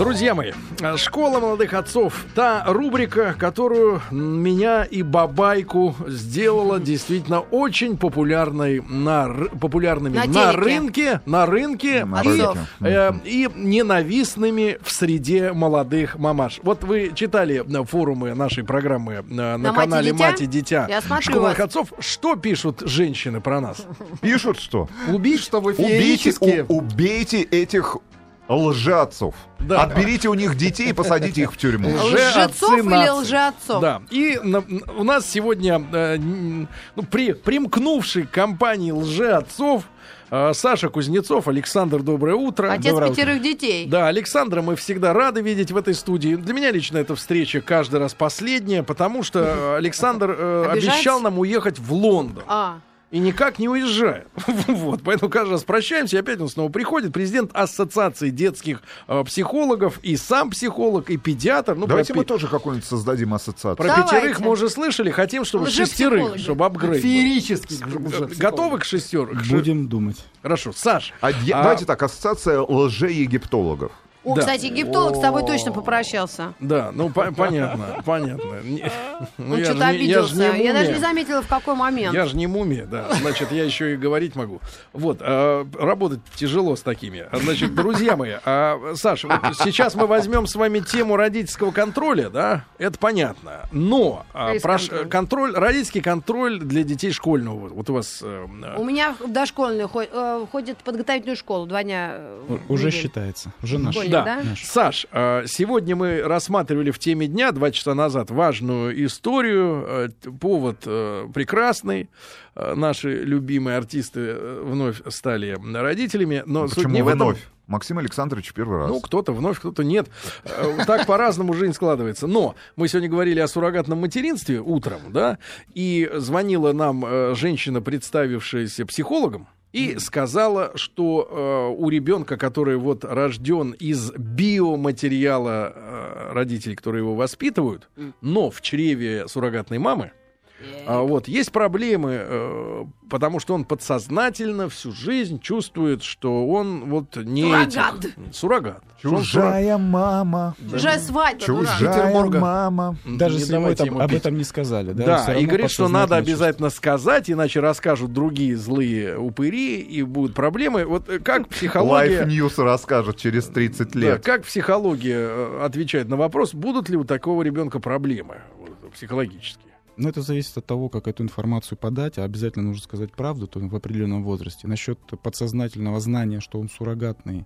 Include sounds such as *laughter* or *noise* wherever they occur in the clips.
Друзья мои, школа молодых отцов, та рубрика, которую меня и Бабайку сделала действительно очень популярной на, популярными На на, рынке, на рынке, На и, э, и ненавистными в среде молодых мамаш. Вот вы читали э, форумы нашей программы э, на, На «Мать и канале дитя»? Мать и Дитя. Я смотрю Школа молодых отцов. Что пишут женщины про нас? Пишут что? Убить? Что вы Убейте, у- убейте этих лжецов. Да. Отберите у них детей и посадите их в тюрьму. Лжецов или лжеотцов? Да. И на- у нас сегодня э, ну, при, примкнувший к компании лжеотцов э, Саша Кузнецов. Александр, доброе утро. Отец Доброе пятерых детей. Да, Александра мы всегда рады видеть в этой студии. Для меня лично эта встреча каждый раз последняя, потому что э, Александр э, обещал нам уехать в Лондон. А, И никак не уезжает. *laughs* вот, поэтому каждый раз прощаемся, и опять он снова приходит. Президент Ассоциации детских э, психологов, и сам психолог, и педиатр. Ну, Давайте про, мы пи- тоже какую-нибудь создадим ассоциацию. про Давайте. пятерых мы уже слышали, хотим, чтобы Лжепсихологи. шестерых, чтобы апгрейд. Феерически. Готовы к шестерке? Будем думать. Хорошо, Саш. А а- Давайте так, ассоциация лже-египтологов. О, Да. кстати, египтолог с тобой точно попрощался. Да, ну по- понятно, понятно. Ну, Он я что-то я обиделся. не Я, даже не заметила, в какой момент. Я же не мумия, да. Значит, я еще и говорить могу. Вот, а, работать тяжело с такими. Значит, друзья мои, а, Саша, вот сейчас мы возьмем с вами тему родительского контроля, да? Это понятно. Но а, прош- контроль. контроль, родительский контроль для детей школьного. вот- Вот у вас. э, У меня дошкольный э, ходит в подготовительную школу два дня. э, в Уже считается. Уже наш. Да. да? Саш, э, сегодня мы рассматривали в теме дня два часа назад важную историю. Т- Повод э, прекрасный. Наши любимые артисты э, вновь стали родителями. Но суть Почему не в этом. вновь? Максим Александрович первый раз. Ну, кто-то вновь, кто-то нет. Так по-разному жизнь складывается. Но мы сегодня говорили о суррогатном материнстве утром, да, и звонила нам э, женщина, представившаяся психологом, и сказала, что э, у ребенка, который вот рожден из биоматериала э, родителей, которые его воспитывают, но в чреве суррогатной мамы, а, вот, есть проблемы, э, потому что он подсознательно всю жизнь чувствует, что он вот не Суррогат. этих. Суррогат. Что он Чужая мама. Чужая свадьба. Чужая Петербурга. мама. Даже Не если ему давайте это- ему об этом не сказали. Да, Да, и говорит, что надо обязательно сказать, иначе расскажут другие злые упыри, и будут проблемы. Вот э, как Life психология... News расскажет через 30 Да, лет. как психология э, отвечает на вопрос, будут ли у такого ребенка проблемы вот, психологические? Но это зависит от того, как эту информацию подать, а обязательно нужно сказать правду то в определенном возрасте. Насчет подсознательного знания, что он суррогатный,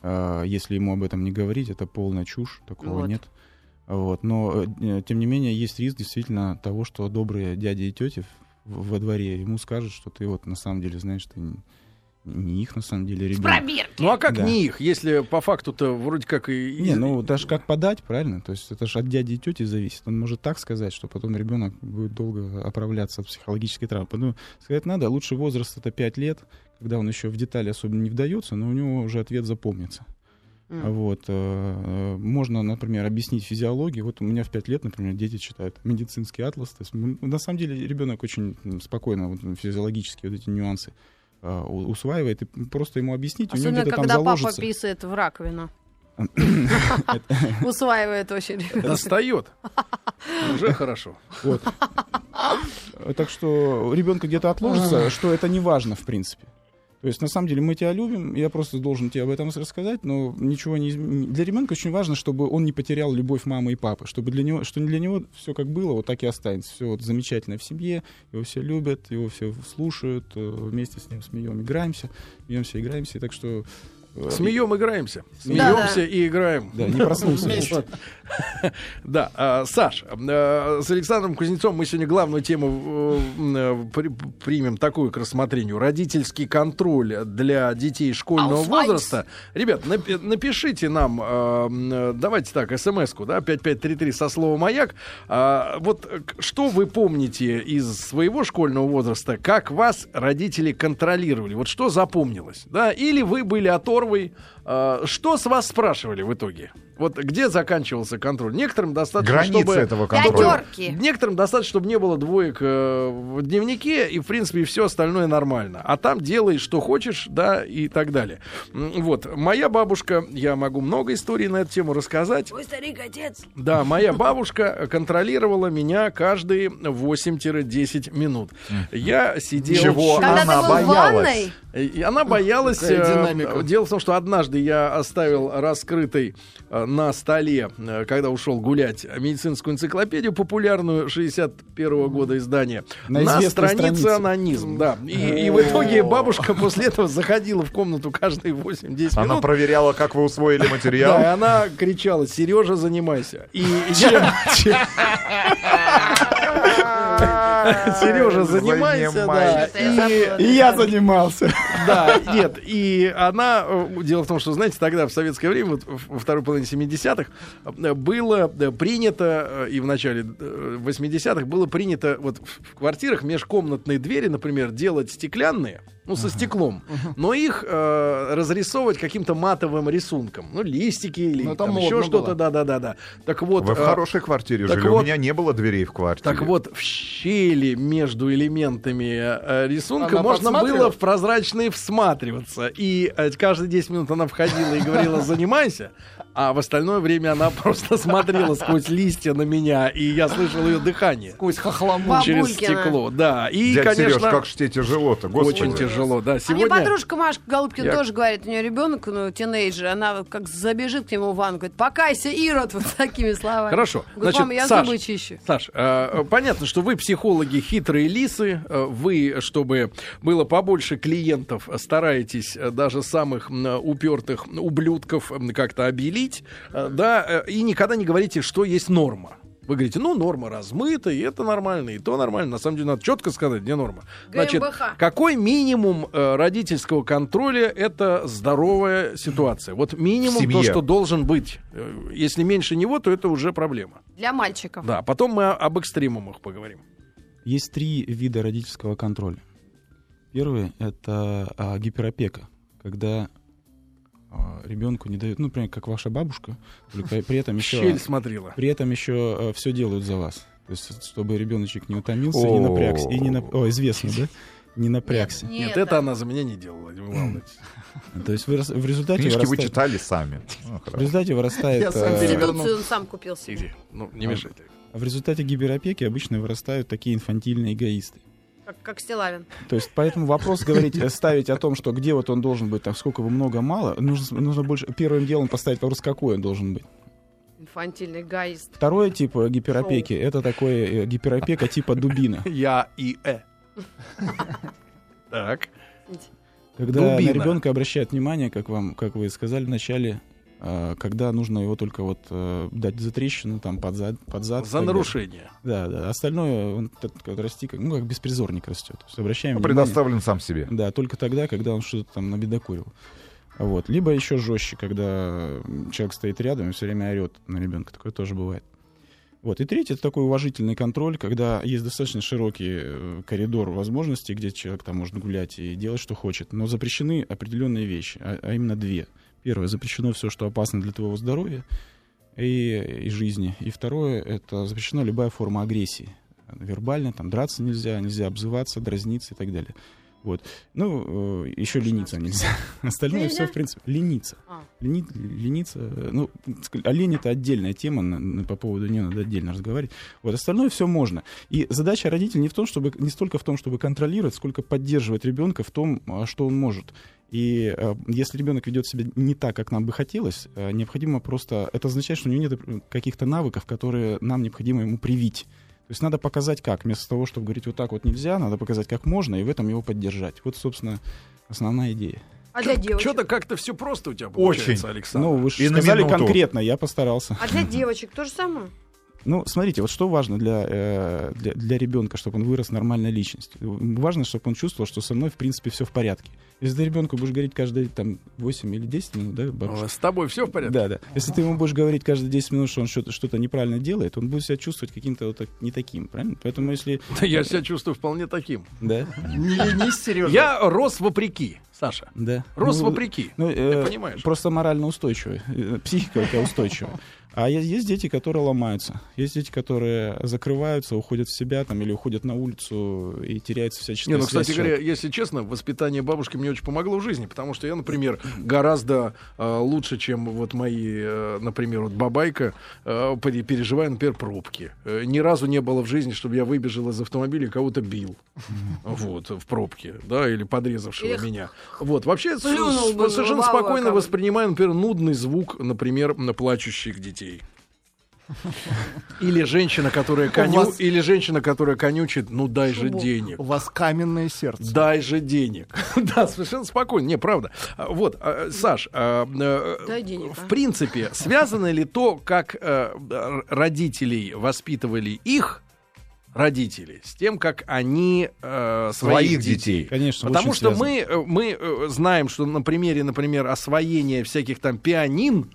э, если ему об этом не говорить, это полная чушь, такого Вот. нет. Вот. Но, э, тем не менее, есть риск действительно того, что добрые дяди и тети во дворе ему скажут, что ты вот на самом деле знаешь, ты не- их на самом деле С ребенок. пробирки. Ну а как Да. не их, если по факту-то вроде как и... Не, ну даже как подать, правильно? То есть это же от дяди и тети зависит. Он может так сказать, что потом ребенок будет долго оправляться от психологической травмы. Поэтому сказать надо, лучший возраст это 5 лет, когда он еще в детали особо не вдается, но у него уже ответ запомнится. М. Вот. э, э, Можно, например, объяснить физиологию. Вот у меня в 5 лет, например, дети читают медицинский атлас. То есть, на самом деле ребенок очень спокойно вот, физиологически вот эти нюансы э, усваивает. И просто ему объяснить, у него Особенно, где-то там когда папа заложится. писает в раковину. *laughs* Усваивает очень. Достает. *laughs* Уже хорошо. Вот. Так что ребенка где-то отложится, что это не важно, в принципе. То есть, на самом деле, мы тебя любим, я просто должен тебе об этом рассказать, но ничего не Для ребенка очень важно, чтобы он не потерял любовь мамы и папы, чтобы для него, что для него все как было, вот так и останется. Все вот замечательно в семье, его все любят, его все слушают, э, вместе с ним смеем, играемся, смеемся, играемся. И так что... э, Смеем, играемся. Смеемся и играем. Да, не проснулся. *laughs* Да, а, Саш, э, с Александром Кузнецовым мы сегодня главную тему э, при- примем такую к рассмотрению. Родительский контроль для детей школьного возраста. Ребят, напи- напишите нам, э, давайте так, смс-ку, да, 5533 со словом «Маяк». А, Вот э, что вы помните из своего школьного возраста, как вас родители контролировали? Вот что запомнилось? Да? Или вы были оторвой? А, Что с вас спрашивали в итоге? Вот где заканчивался контроль? Некоторым достаточно, Границы чтобы... этого контроля. Пятерки. Некоторым достаточно, чтобы не было двоек э, в дневнике, и, в принципе, все остальное нормально. А там делай, что хочешь, да, и так далее. Вот. Моя бабушка, я могу много историй на эту тему рассказать. Твой старик отец. Да, моя бабушка контролировала меня каждые 8-10 минут. Я сидел... Чего? Когда Она боялась. она боялась. Э, динамика. Дело в том, что однажды я оставил раскрытой э, на столе, э, когда ушел гулять, медицинскую энциклопедию популярную 61 года издания. На На, странице странице. анонизм, да. И, и в итоге бабушка после этого заходила в комнату каждые 8-10 Она минут. проверяла, как вы усвоили Да, и материал. она кричала, Сережа, занимайся. И я... *laughs* Сережа, занимайся, да. Забыла. И я занимался. *laughs* Да, нет, и она, э, дело в том, что, знаете, тогда, в советское время, вот во второй половине 70-х, э, было э, принято, и в начале э, 80-х, было принято вот в в квартирах межкомнатные двери, например, делать стеклянные, ну, со стеклом, но их э, разрисовывать каким-то матовым рисунком. Ну, листики или Ну, это там еще что-то, было. да-да-да-да. Так вот... Вы в э, хорошей квартире так жили. вот- У меня не было дверей в квартире. так вот, в щели между элементами э, рисунка Она можно было в прозрачные всматриваться. И э, каждые 10 минут она входила и говорила «занимайся», а в остальное время она *laughs* просто смотрела сквозь листья на меня, и я слышал ее дыхание Сквозь хохлому. Через стекло. Да, и, Дядя конечно, Сереж, как же тебе тяжело-то, господи. очень тяжело. Да, А мне сегодня... подружка Машка Голубкина Я- тоже говорит, у нее ребенок, ну, тинейджер, она как забежит к нему в ванну, говорит, покайся, Ирод, *laughs* вот такими словами. Хорошо. Говорит, Значит, мама, я Саш, зубы чищу. Саш, э, понятно, что вы психологи хитрые лисы, э, вы, чтобы было побольше клиентов, стараетесь э, даже самых упертых ублюдков как-то обелить, э, да, э, и никогда не говорите, что есть норма. Вы говорите, ну, норма размыта, и это нормально, и то нормально. На самом деле, надо четко сказать, где норма. Значит, ГМБХ. какой минимум э, родительского контроля это здоровая ситуация? Вот минимум то, что должен быть. Э, Если меньше него, то это уже проблема. Для мальчиков. Да, потом мы об экстремумах поговорим. Есть три вида родительского контроля. Первый — это а, гиперопека, когда ребенку не дают, ну, например, как ваша бабушка, только *laughs* при этом еще, Щель смотрела. при этом еще все делают за вас. То есть, чтобы ребеночек не утомился, не напрягся. И не нап- О, известно, да? Не напрягся. Нет, это она за меня не делала, не волнуйтесь. *laughs* То есть вырас- в результате Книжки вы вырастает, читали сами. Ну, в результате вырастает... Я сам э, перевернул. Конституцию он сам купил себе. Ну, не мешайте. в результате гиперопеки обычно вырастают такие инфантильные эгоисты. Как, как Стилавин. То есть, поэтому вопрос говорить, э, ставить о том, что где вот он должен быть, там сколько его много, мало, нужно, нужно больше первым делом поставить вопрос, какой он должен быть. Инфантильный гаист. Второй тип э, гиперопеки это такой э, гиперопека типа дубина. *laughs* Я и э. Так. Когда Дубина. на ребенка обращают внимание, как вам, как вы сказали вначале, когда нужно его только вот э, дать за трещину, там под зад, под зад. За нарушение. Да, да. Остальное он вот расти, как, ну как беспризорник растет. То есть обращаем Ну, внимание. Предоставлен сам себе. Да, только тогда, когда он что-то там набедокурил. Вот. Либо еще жестче, когда человек стоит рядом и все время орет на ребенка. Такое тоже бывает. Вот. И третье это такой уважительный контроль, когда есть достаточно широкий э, коридор возможностей, где человек там может гулять и делать, что хочет. Но запрещены определенные вещи, а, а именно две. Первое, запрещено все, что опасно для твоего здоровья и, и жизни. И второе, это запрещена любая форма агрессии. Вербально, там драться нельзя, нельзя обзываться, дразниться и так далее. Вот. Ну, э, еще лениться нельзя. *laughs* Остальное все, в принципе, лениться. А. Лени- лениться, э, ну, ск- а лень это отдельная тема, на- на- по поводу нее надо отдельно разговаривать. Вот остальное все можно. И задача родителей не в том, чтобы не столько в том, чтобы контролировать, сколько поддерживать ребенка в том, а, что он может. И э, если ребенок ведет себя не так, как нам бы хотелось, э, необходимо просто. Это означает, что у него нет каких-то навыков, которые нам необходимо ему привить. То есть надо показать как. Вместо того, чтобы говорить вот так вот нельзя, надо показать как можно и в этом его поддержать. Вот, собственно, основная идея. А для девочек? Что-то как-то все просто у тебя получается, Очень. Александр. Ну, вы же сказали минуту. конкретно, я постарался. А для девочек то же самое? Ну, смотрите, вот что важно для, э, для, для ребенка, чтобы он вырос нормальной личностью. Важно, чтобы он чувствовал, что со мной, в принципе, все в порядке. Если ты ребенку будешь говорить каждые там, 8 или 10 минут, да, бабушка? С тобой все в порядке? Да, да. Если ты ему будешь говорить каждые 10 минут, что он что-то, что-то неправильно делает, он будет себя чувствовать каким-то вот так, не таким, правильно? Поэтому если... *laughs* Я себя чувствую вполне таким. Да? Не ленись, Сережа. Я рос вопреки, Саша. Да. Рос Ну, вопреки. Ну, э, понимаешь? Просто морально устойчивый. Э, Психика у тебя устойчивая. А есть, есть дети, которые ломаются. Есть дети, которые закрываются, уходят в себя там, или уходят на улицу и теряется всяческая Не, ну, кстати с говоря, если честно, воспитание бабушки мне очень помогло в жизни, потому что я, например, гораздо э, лучше, чем вот мои, э, например, вот бабайка, э, пере- переживаю, например, пробки. Э, ни разу не было в жизни, чтобы я выбежал из автомобиля и кого-то бил. Вот, в пробке, да, или подрезавшего Эх. меня. Вот, вообще с- Плюнул с- бы совершенно спокойно воспринимаю, например, нудный звук, например, на плачущих детей. Или женщина, которая коню... вас- или женщина, которая конючит, ну дай же денег. У вас каменное сердце. Дай же денег. *laughs* да, совершенно спокойно. Не, правда. А, Вот, а, Саш, а, э, Дай денег, в принципе, связано ли то, как э, родителей воспитывали их родители, с тем, как они э, своих, Своих детей? детей. Конечно, Потому что связано. мы, мы знаем, что на примере, например, освоения всяких там пианин,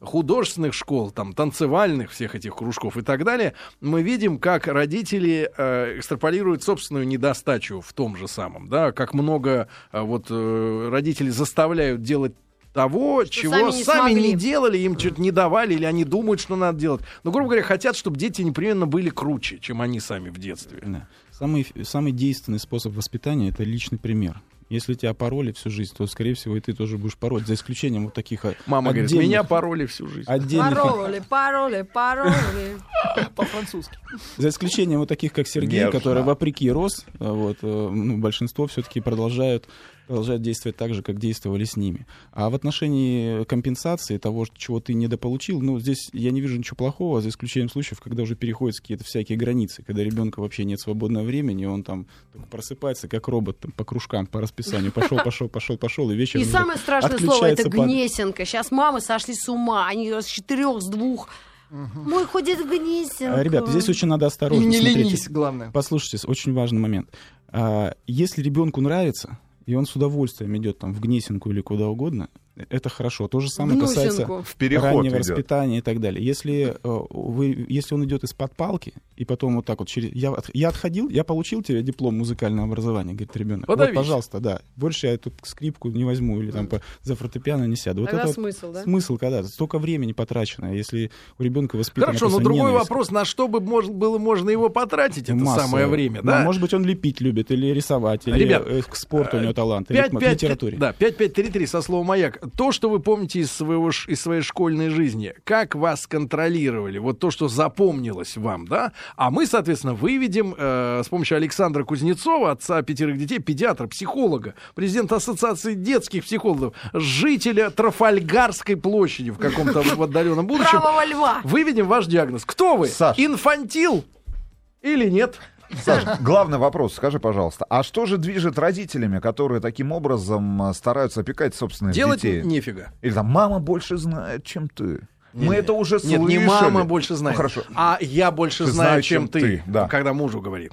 художественных школ, там, танцевальных всех этих кружков и так далее, мы видим, как родители э, экстраполируют собственную недостачу в том же самом, да, как много э, вот э, родители заставляют делать того, чего сами не сами не делали, им что-то не давали, или они думают, что надо делать. Но, грубо говоря, хотят, чтобы дети непременно были круче, чем они сами в детстве. Да. Самый, самый действенный способ воспитания — это личный пример. Если тебя пороли всю жизнь, то, скорее всего, и ты тоже будешь пороть, за исключением вот таких а, Мама говорит, отдельных- меня пороли всю жизнь. отдельных Пароли, пароли, пароли. *laughs* По-французски. За исключением вот таких, как Сергей, который вопреки рос, вот, э, ну, большинство все-таки продолжают, продолжают действовать так же, как действовали с ними. А в отношении компенсации того, чего ты недополучил, ну, здесь я не вижу ничего плохого, за исключением случаев, когда уже переходят какие-то всякие границы, когда ребенка вообще нет свободного времени, он там просыпается, как робот, там, по кружкам, по расписанию, пошел, пошел, пошел, пошел, и вечером... И самое страшное слово это гнесинка. Сейчас мамы сошли с ума. Они с четырех, с двух. Мой ходит гнесинка. А, Ребята, здесь очень надо И осторожно. не смотрите. ленись, главное. Послушайте, очень важный момент. А, если ребенку нравится, и он с удовольствием идет там в Гнесинку или куда угодно, это хорошо. То же самое касается Гнусинку. В переход раннего идет. воспитания и так далее. Если, э, вы, если он идет из-под палки, и потом вот так вот через... Я, я отходил, я получил тебе диплом музыкального образования, говорит ребенок. Вот, Подавись. пожалуйста, да. Больше я тут скрипку не возьму или там по- за фортепиано не сяду. Вот Тогда это вот смысл, да? смысл, когда столько времени потрачено, если у ребенка воспитано Хорошо, но другой ненависть. вопрос, на что бы мож- было можно его потратить это Масса. самое время, Ну, да? Может быть, он лепить любит, или рисовать, или Ребят, э, к спорту у него талант, или 5, к 5, литературе. Да, 5533 со словом «Маяк». То, что вы помните из, своего, из своей школьной жизни, как вас контролировали, вот то, что запомнилось вам, да? А мы, соответственно, выведем э, с помощью Александра Кузнецова, отца пятерых детей, педиатра, психолога, президента Ассоциации детских психологов, жителя Трафальгарской площади в каком-то в отдаленном будущем. Правого льва. Выведем ваш диагноз. Кто вы? Саш. Инфантил или нет? Саш, главный вопрос, скажи, пожалуйста, а что же движет родителями, которые таким образом э, стараются опекать собственных Делать детей? нефига. Или там мама больше знает, чем ты. Мы это уже Нет, слышали. не мама больше знает, Ну, хорошо. а я больше Ты знаю, чем, чем ты, ты, да. когда мужу говорит.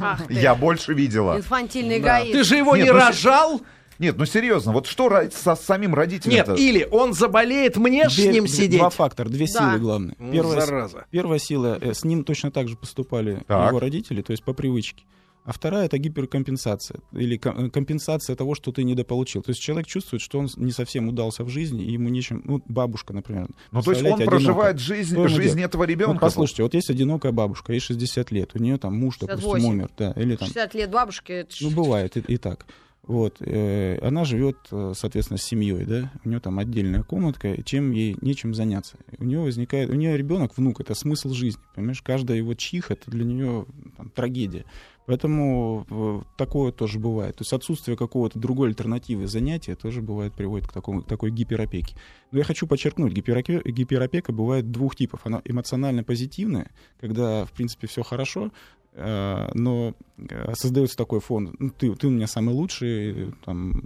Ах ты. Я больше видела. Инфантильный эгоист. Ты же его Нет, не ну, рожал? *laughs* Нет, ну серьезно, вот что со самим родителем Нет, или он заболеет, мне ж с ним сидеть. Два фактора, две Да. силы главные. Первая, зараза. первая сила, э, с ним точно так же поступали Так. его родители, то есть по привычке. А вторая это гиперкомпенсация или э, компенсация того, что ты недополучил. То есть человек чувствует, что он не совсем удался в жизни, и ему нечем. Ну, бабушка, например. Ну, то есть он представляете, проживает жизнь, Что жизнь этого ребенка. Вот послушайте, вот есть одинокая бабушка, ей 60 лет, у нее там муж, допустим, 68. умер, да, или там 60 лет это ж- Ну, бывает и, и так. Вот. э, она живет, э, соответственно, с семьей, да. У нее там отдельная комнатка, чем ей нечем заняться. У нее возникает, у нее ребенок, внук, это смысл жизни. Понимаешь, каждая его чих это для нее там, трагедия. Поэтому э, такое тоже бывает. То есть отсутствие какого-то другой альтернативы занятия тоже бывает приводит к, такому, к такой гиперопеке. Но я хочу подчеркнуть, гиперопе- гиперопека бывает двух типов. Она эмоционально позитивная, когда, в принципе, все хорошо, но э, создается такой фон, ну, ты, ты у меня самый лучший, там,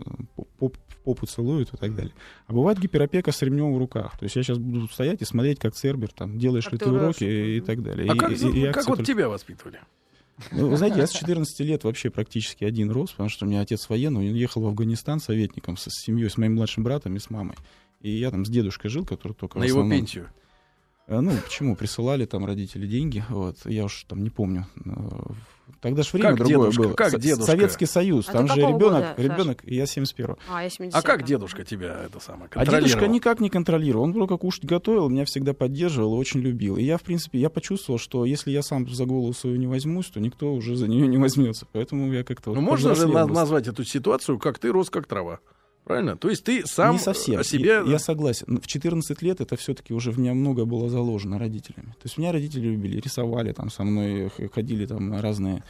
поп, попу целуют и так далее. А бывает гиперопека с ремнем в руках. То есть я сейчас буду стоять и смотреть, как Цербер, там, делаешь Как ли ты уроки. и, и так далее. А И- как, и- и как вот только- тебя воспитывали? Ну, вы знаете, я с 14 лет вообще практически один рос, потому что у меня отец военный, он ехал в Афганистан советником со, с семьей, с моим младшим братом и с мамой. И я там с дедушкой жил, который только На его основном- пенсию. Э, Ну, почему? Присылали там родители деньги, вот, я уж там не помню. Э, Тогда же время Как другое дедушка? было. Как дедушка? Советский Союз, А там же ребенок, года, ребенок, я 71 А, я 70 А как дедушка тебя это самое А дедушка контролировал? никак не контролировал. Он только кушать готовил, меня всегда поддерживал и очень любил. И я, в принципе, я почувствовал, что если я сам за голову свою не возьмусь, то никто уже за нее не возьмется. Поэтому я как-то... вот Ну, можно же назвать эту ситуацию, как ты рос как трава. Правильно? То есть ты сам не совсем. о себе... Я, я согласен. В 14 лет это все-таки уже в меня много было заложено родителями. То есть меня родители любили, рисовали там со мной, ходили там на разные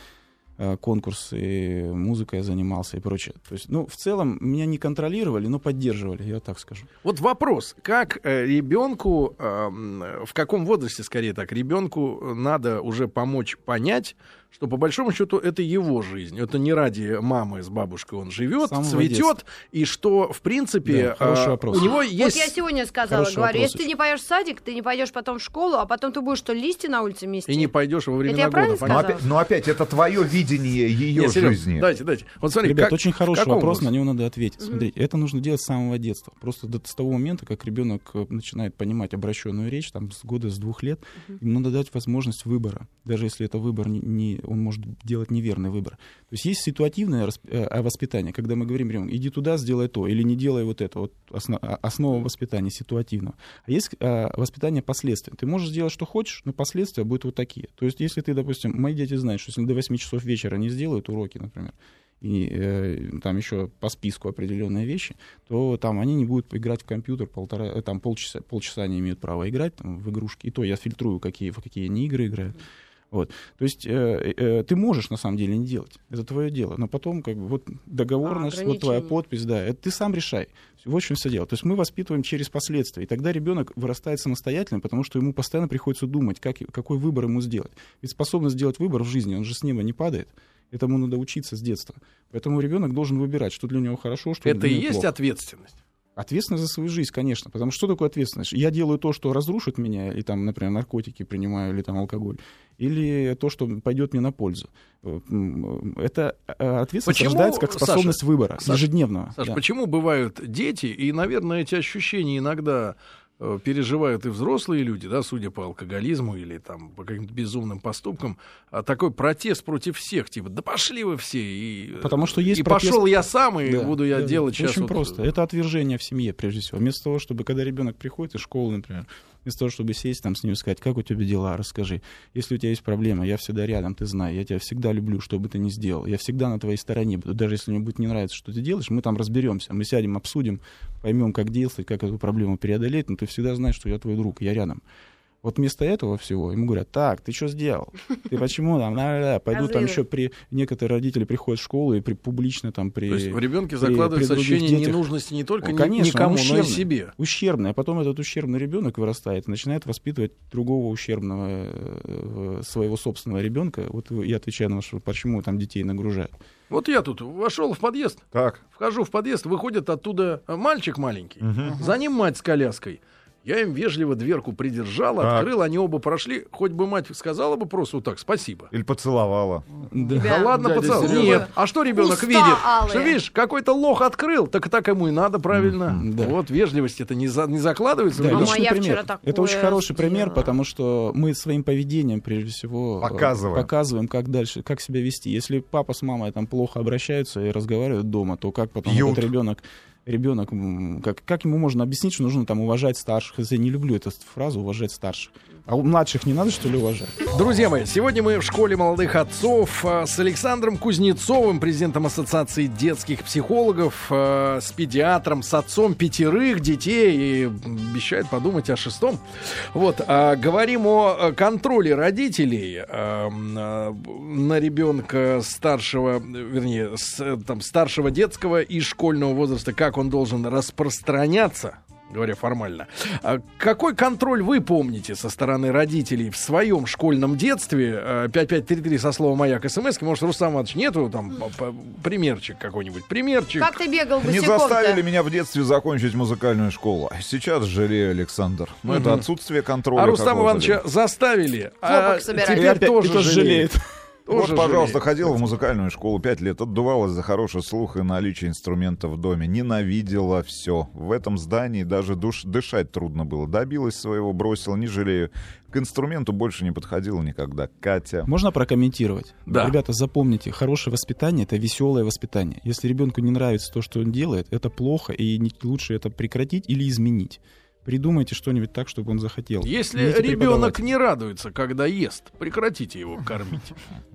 э, конкурсы, музыкой я занимался и прочее. То есть, ну, в целом, меня не контролировали, но поддерживали, я так скажу. Вот вопрос, как э, ребенку, эм, в каком возрасте, скорее так, ребенку надо уже помочь понять, что по большому счету это его жизнь, это не ради мамы с бабушкой он живет, самого цветет, и что в принципе Да, хороший э, вопрос. у него Вот есть... я сегодня сказала, Хороший говорю, вопрос если ты не пойдешь в садик, ты не пойдешь потом в школу, а потом ты будешь что, листья на улице месте? И не пойдешь во времена я правильно года. Но опять, но опять, это твое видение ее Не, Серёж, жизни. Дайте, дайте. Вот смотри, Ребят, как- очень хороший вопрос, на него надо ответить. Смотрите, это нужно делать с самого детства. Просто до, с того момента, как ребенок э, начинает понимать обращенную речь, там, с года, с двух лет, ему надо дать возможность выбора. Даже если это выбор, не, не- он может делать неверный выбор. То есть есть ситуативное э, воспитание, когда мы говорим ребенку, иди туда, сделай то, или не делай вот это. Вот а- основа воспитания ситуативного. А есть э, воспитание последствий. Ты можешь сделать, что хочешь, но последствия будут вот такие. То есть если ты, допустим, мои дети знают, что если до 8 часов вечера не сделают уроки, например, и э, там еще по списку определенные вещи, то там они не будут играть в компьютер полтора, э, там полчаса, полчаса они имеют право играть там, в игрушки. И то я фильтрую, какие, в какие они игры играют. Вот. То есть э, э, ты можешь на самом деле не делать. Это твое дело. Но потом, как бы, вот договорность, А, вот твоя подпись, да, это ты сам решай. В общем, все дело. То есть мы воспитываем через последствия. И тогда ребенок вырастает самостоятельным, потому что ему постоянно приходится думать, как, какой выбор ему сделать. Ведь способность сделать выбор в жизни, он же с неба не падает. Этому надо учиться с детства. Поэтому ребенок должен выбирать, что для него хорошо, что Это для и него есть плохо. ответственность. Ответственность за свою жизнь, конечно. Потому что что такое ответственность? Я делаю то, что разрушит меня, и там, например, наркотики принимаю, или там алкоголь, или то, что пойдет мне на пользу. Э, м, Это э, ответственность Почему, рождается как Саша, способность выбора, Саша, ежедневного. Саш, Да. почему бывают дети, и, наверное, эти ощущения иногда э, переживают и взрослые люди, да, судя по алкоголизму или там по каким-то безумным поступкам, а такой протест против всех, типа, да пошли вы все, и, Потому что есть и протест- пошел я сам, и Да, буду я да, делать сейчас Очень вот- просто. Это отвержение в семье, прежде всего. Вместо того, чтобы, когда ребенок приходит из школы, например, вместо того, чтобы сесть там с ним и сказать, как у тебя дела, расскажи. Если у тебя есть проблема, я всегда рядом, ты знаешь, я тебя всегда люблю, что бы ты ни сделал. Я всегда на твоей стороне буду. Даже если мне будет не нравиться, что ты делаешь, мы там разберемся. Мы сядем, обсудим, поймем, как действовать, как эту проблему преодолеть. Но ты всегда знаешь, что я твой друг, я рядом. Вот вместо этого всего ему говорят, так, ты что сделал? Ты почему там? *laughs* Да-да-да». Пойду там еще при... Некоторые родители приходят в школу и при публично там при... То есть в ребенке при- закладывается при других ощущение детях. ненужности не только Ну, конечно, никому, но и ущербный. себе. ущербный, а потом этот ущербный ребенок вырастает и начинает воспитывать другого ущербного э, своего собственного ребенка. Вот я отвечаю на ваш вопрос, почему там детей нагружают. Вот я тут вошел в подъезд, Так. вхожу в подъезд, выходит оттуда мальчик маленький, за ним мать с коляской. Я им вежливо дверку придержал, Так. открыл, они оба прошли. Хоть бы мать сказала бы просто вот так, спасибо. Или поцеловала. Да. Да ладно, пацан. Серёга. Нет. А что ребенок Уста видит? алые. Что видишь, какой-то лох открыл, так так ему и надо, правильно. Да. Вот вежливость это не, за- не закладывается. Да, А моя пример. вчера такое Это очень хороший пример, потому что мы своим поведением, прежде всего, э, Показываем. показываем, как дальше, как себя вести. Если папа с мамой там плохо обращаются и разговаривают дома, то как потом Бьют. этот ребенок ребенок, как, как ему можно объяснить, что нужно там уважать старших? Я не люблю эту фразу уважать старших. А у младших не надо, что ли, уважать? Друзья мои, сегодня мы в школе молодых отцов а, с Александром Кузнецовым, президентом Ассоциации детских психологов, а, с педиатром, с отцом пятерых детей и обещает подумать о шестом. Вот, а, говорим о а, контроле родителей м, а, на ребенка старшего, вернее, э, там, старшего детского и школьного возраста, как он должен распространяться говоря формально. А какой контроль вы помните со стороны родителей в своем школьном детстве? Э, 5533 со словом «Маяк» смс Может, Рустам Иванович, нету там примерчик какой-нибудь? Примерчик. Как ты бегал Не заставили меня в детстве закончить музыкальную школу. Сейчас жалею, Александр. Но это отсутствие контроля. А какого-то Ивановича заставили. а Хлопок собирать. теперь И тоже и тоже жалеет. Жалеет. Вот, Тоже пожалуйста, жалеет. ходила в музыкальную школу пять лет, отдувалась за хороший слух и наличие инструментов в доме, ненавидела все. В этом здании даже душ, дышать трудно было. Добилась своего, бросила, не жалею. К инструменту больше не подходила никогда. Катя. Можно прокомментировать? Да. Ребята, запомните, хорошее воспитание — это веселое воспитание. Если ребенку не нравится то, что он делает, это плохо, и лучше это прекратить или изменить. Придумайте что-нибудь так, чтобы он захотел. Если ребенок не радуется, когда ест, прекратите его кормить.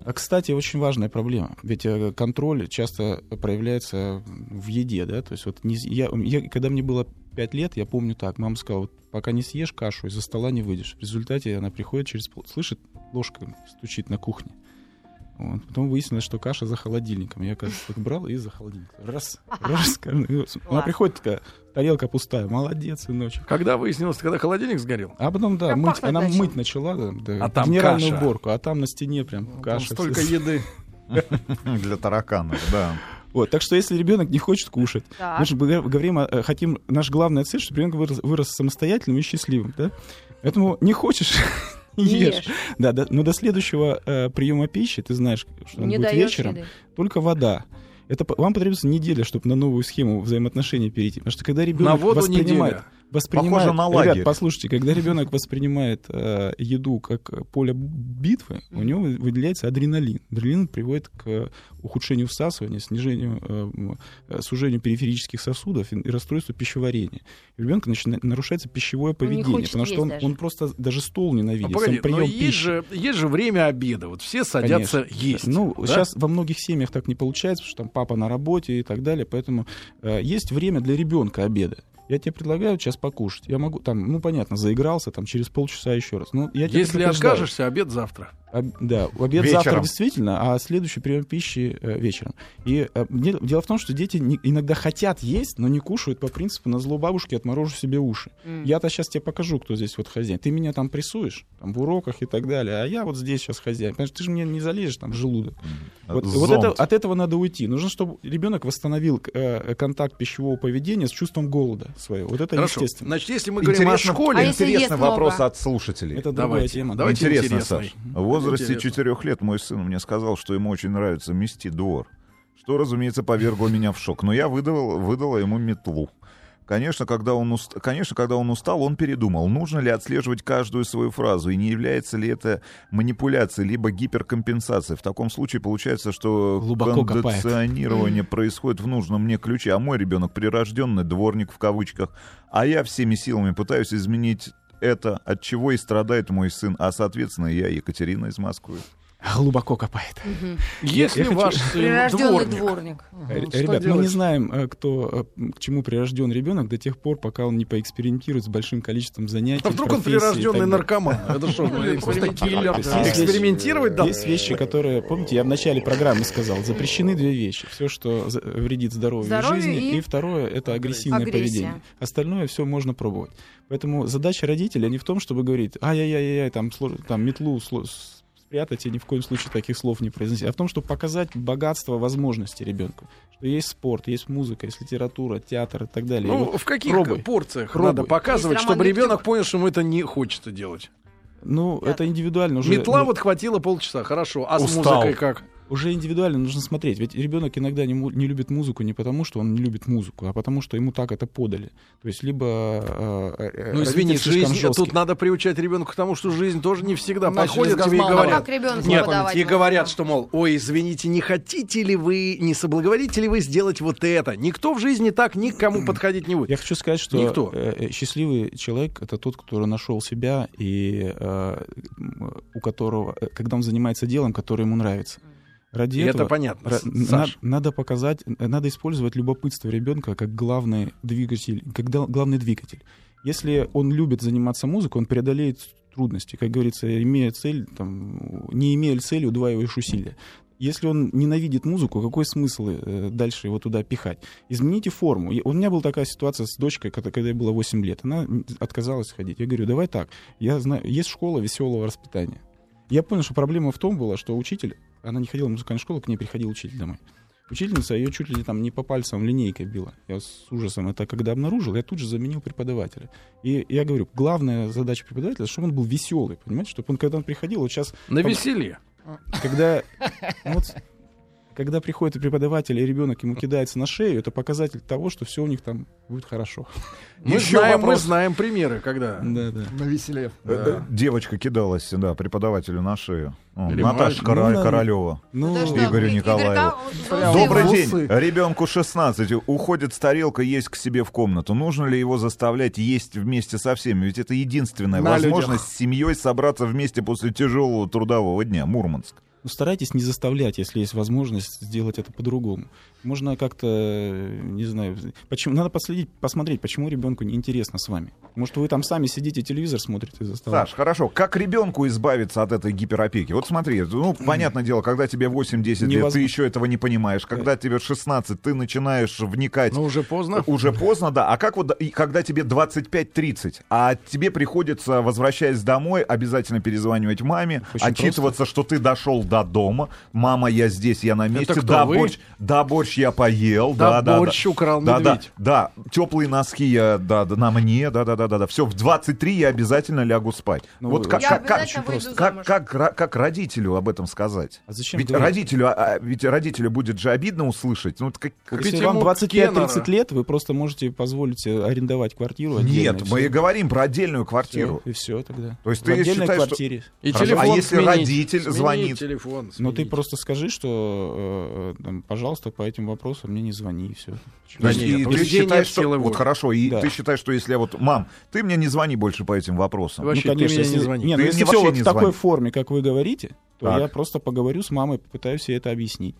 А, кстати, очень важная проблема. Ведь э, контроль часто проявляется в еде, да? То есть вот не, я, я- когда мне было 5 лет, я помню так, мама сказала, вот пока не съешь кашу, из-за стола не выйдешь. В результате она приходит через пол, слышит, ложка стучит на кухне. Вот. Потом выяснилось, что каша за холодильником. Я, кажется, так брал и за холодильник. Раз, раз. Она Класс. приходит такая, тарелка пустая. Молодец, сыночек. Когда выяснилось, когда холодильник сгорел? А потом, да, мыть, она начал. мыть начала, да, да, А там генеральную каша. уборку, а там на стене прям Там каша. столько еды. *laughs* Для тараканов, да. Вот, так что если ребенок не хочет кушать, Так. мы же говор- говорим, о- э, хотим, наша главная цель, чтобы ребенок вырос, вырос самостоятельным и счастливым, да? Поэтому не хочешь, *laughs* ешь. ешь. Да, да, но до следующего э, приема пищи, ты знаешь, что он Не будет даешь вечером, еды. только вода. Это по- вам потребуется неделя, чтобы на новую схему взаимоотношений перейти. Потому что когда ребенок На воду воспринимает, неделя. Воспринимает, Похоже на лагерь. ребят, послушайте, когда ребенок воспринимает э, еду как поле битвы, у него выделяется адреналин. Адреналин приводит к ухудшению всасывания, снижению, э, э, сужению периферических сосудов и, расстройству пищеварения. У ребенка начинает нарушается пищевое поведение, потому что он, даже. он просто даже стол ненавидит. Ну, погоди, сам прием но есть пищи. же, есть же время обеда. Вот все садятся Конечно. есть. Ну, да? сейчас во многих семьях так не получается, потому что там папа на работе и так далее, поэтому э, есть время для ребенка обеда. Я тебе предлагаю сейчас покушать. Я могу там, ну понятно, заигрался там через полчаса еще раз. Ну, я Если откажешься, обед завтра. Об- да, обед Вечером. завтра действительно, а следующий прием пищи э, вечером. И э, дело в том, что дети не- иногда хотят есть, но не кушают по принципу на зло бабушки отморожу себе уши. М. Я-то сейчас тебе покажу, кто здесь вот хозяин. Ты меня там прессуешь, там в уроках и так далее, а я вот здесь сейчас хозяин. Потому что ты же мне не залезешь там в желудок. Вот, вот Зонт. это, от этого надо уйти. Нужно, чтобы ребенок восстановил э, контакт пищевого поведения с чувством голода своего. Вот это Хорошо. естественно. Значит, если мы говорим о Интересно, школе... А интересный вопрос много? от слушателей. Это другая Давайте, тема. давайте Интересно, интересный. Саш. В возрасте Интересно. четырех лет мой сын мне сказал, что ему очень нравится мести двор. Что, разумеется, повергло меня в шок. Но я выдал, выдала ему метлу. Конечно когда, он уст... Конечно, когда он устал, он передумал, нужно ли отслеживать каждую свою фразу, и не является ли это манипуляцией, либо гиперкомпенсацией. В таком случае получается, что Глубоко копает. кондиционирование происходит в нужном мне ключе, а мой ребенок прирожденный дворник в кавычках, а я всеми силами пытаюсь изменить это, от чего и страдает мой сын, а, соответственно, я Екатерина из Москвы. Глубоко копает. Если Я хочу- ваш сын Прирожденный дворник, дворник. Что Ребят, мы делать? не знаем, э, кто, э, к чему прирожден ребенок до тех пор, пока он не поэкспериментирует с большим количеством занятий. а вдруг он профессий и так прирожденный далее. наркоман? Это что, Экспериментировать да? Есть вещи, которые, помните, я в начале программы сказал, запрещены две вещи. Все, что вредит здоровью, и жизни, и- второе это агрессивное поведение. Остальное все можно пробовать. Поэтому задача родителя не в том, чтобы говорить, ай-яй-яй-яй, там, там метлу с- спрятать и ни в коем случае таких слов не произносить, а в том, чтобы показать богатство возможностей ребенку. Что есть спорт, есть музыка, есть литература, театр и так далее. Ну, вот в каких пробуй. порциях Пробуй. надо показывать, Есть чтобы ребенок понял, что ему это не хочется делать? Ну, Да. это индивидуально уже. Метла ну, вот хватило полчаса, хорошо. А с Устал. музыкой как? Уже индивидуально нужно смотреть. Ведь ребенок иногда не, му- не любит музыку не потому, что он не любит музыку, а потому, что ему так это подали. То есть либо... э, э, Ну, извини, жизнь, жесткий. тут надо приучать ребенка к тому, что жизнь тоже не всегда Начали подходит тебе и. А говорят. как ребенку Нет, и говорят, что, мол, ой, извините, не хотите ли вы, не соблаговолите ли вы сделать вот это? Никто в жизни так никому подходить не будет. Я хочу сказать, что Никто. э, э, счастливый человек это тот, который нашел себя и э, у которого, э, когда он занимается делом, которое ему нравится. Ради И этого это понятно, С- на- надо показать, э, надо использовать любопытство ребенка как главный двигатель, как главный двигатель. Если он любит заниматься музыкой, он преодолеет трудности. Как говорится, имея цель, там, не имея цели, удваиваешь усилия. Если он ненавидит музыку, какой смысл э, дальше его туда пихать? Измените форму. У меня была такая ситуация с дочкой, когда, ей было 8 лет. Она отказалась ходить. Я говорю, давай так, я знаю, есть школа веселого воспитания. Я понял, что проблема в том была, что учитель, она не ходила в музыкальную школу, к ней приходил учитель домой. Учительница ее чуть ли там не по пальцам линейкой била. Я с ужасом это когда обнаружил, я тут же заменил преподавателя. И я говорю, главная задача преподавателя, чтобы он был веселый, понимаете, чтобы он, когда он приходил, вот сейчас, На веселье. когда, вот, когда приходит преподаватель, и ребенок ему кидается на шею, это показатель того, что все у них там будет хорошо. *laughs* Мы Еще знаем, мы знаем примеры, когда... Да, да. На веселе. Э, Девочка кидалась, да, преподавателю на шею. О, Наташа. Кора- Ну, да. Королева. Ну, Да Игорю Игорь- Николаеву. Ну, Добрый день. Ребенку 16. Уходит с тарелкой есть к себе в комнату. Нужно ли его заставлять есть вместе со всеми? Ведь это единственная На возможность с семьей собраться вместе после тяжелого трудового дня. Мурманск. Ну, старайтесь не заставлять, если есть возможность сделать это по-другому. Можно как-то, не знаю, почему надо последить, посмотреть, почему ребенку неинтересно с вами. Может, вы там сами сидите, телевизор смотрите за столом. Саш, хорошо. Как ребенку избавиться от этой гиперопеки? Вот смотри, ну, понятное дело, когда тебе 8-10 лет, ты еще этого не понимаешь. Когда тебе 16, ты начинаешь вникать Но уже поздно. Уже поздно, да. А как вот, и когда тебе 25-30, а тебе приходится, возвращаясь домой, обязательно перезванивать маме, Очень отчитываться, что ты дошел до дома. Мама, я здесь, я на месте. кто, да, вы? борщ, да, борщ я поел. Да, Да, да, борщ да. украл да, да, медведь. да, теплые носки я, да, да, на мне, да, да, да, да, да. Все, в 23 я обязательно лягу спать. Ну, вот как, как, как, как, как, ра- как родителю об этом сказать? А зачем ведь родителю, а, а, ведь родителю будет же обидно услышать. Ну, вот как, как- Если вам ему 25-30 Кеннера. лет, вы просто можете позволить арендовать квартиру. Нет, мы и говорим про отдельную квартиру. И все тогда. То есть в ты отдельной считаешь, что- квартире. И Хорошо, телефон а если сменить. родитель Сменить звонит? телефон. Но Ну, ты сменить. просто скажи, что, э, там, пожалуйста, по этим вопросам мне не звони, и все. Есть Да и нет, ты считаешь, нет что... Вот воли. хорошо, и Да. ты считаешь, что если я вот... Мам, ты мне не звони больше по этим вопросам. Вообще, ты мне не если, звони. Не, Ты ну, если мне все вот не в такой звони. форме, как вы говорите, то Так. я просто поговорю с мамой, попытаюсь ей это объяснить.